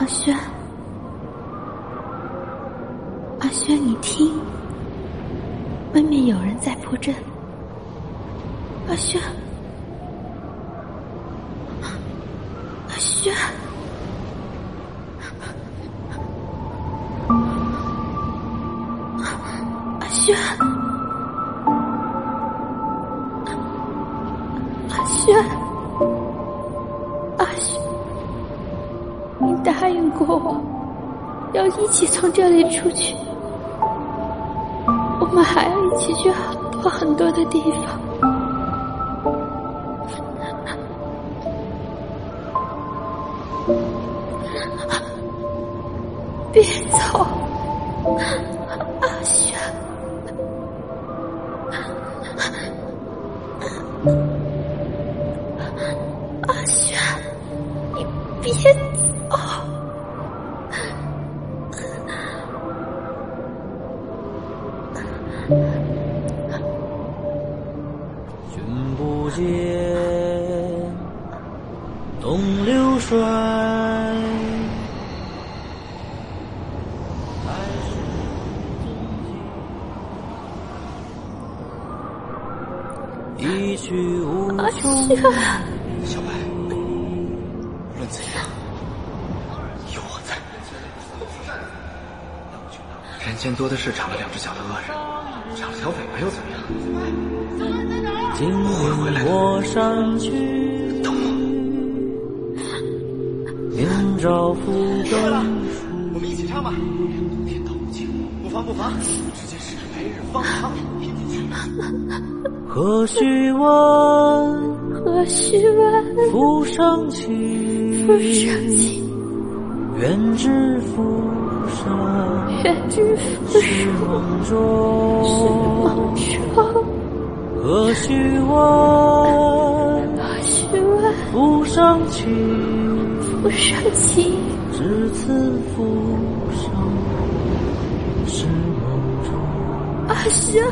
阿轩，阿轩，你听，外面有人在破阵。阿轩，阿轩，阿轩，阿轩，过我，要一起从这里出去。我们还要一起去很多很多的地方。别走，阿轩，阿轩，你别走。君不见，东流水。一去无阿穷。小白，论怎样，有我在。人间多的是长了两只脚的恶人，长了条尾巴又怎么样？今年我山去，等我，明朝复更我们一起唱吧。天道无尽，不妨不妨，直接是来日方长，拼进去。何须问何须问浮生情？浮生情，愿知浮生愿知浮是生梦是中。梦中。何须问何须问浮生情？浮生情，只此浮生是梦中。阿轩。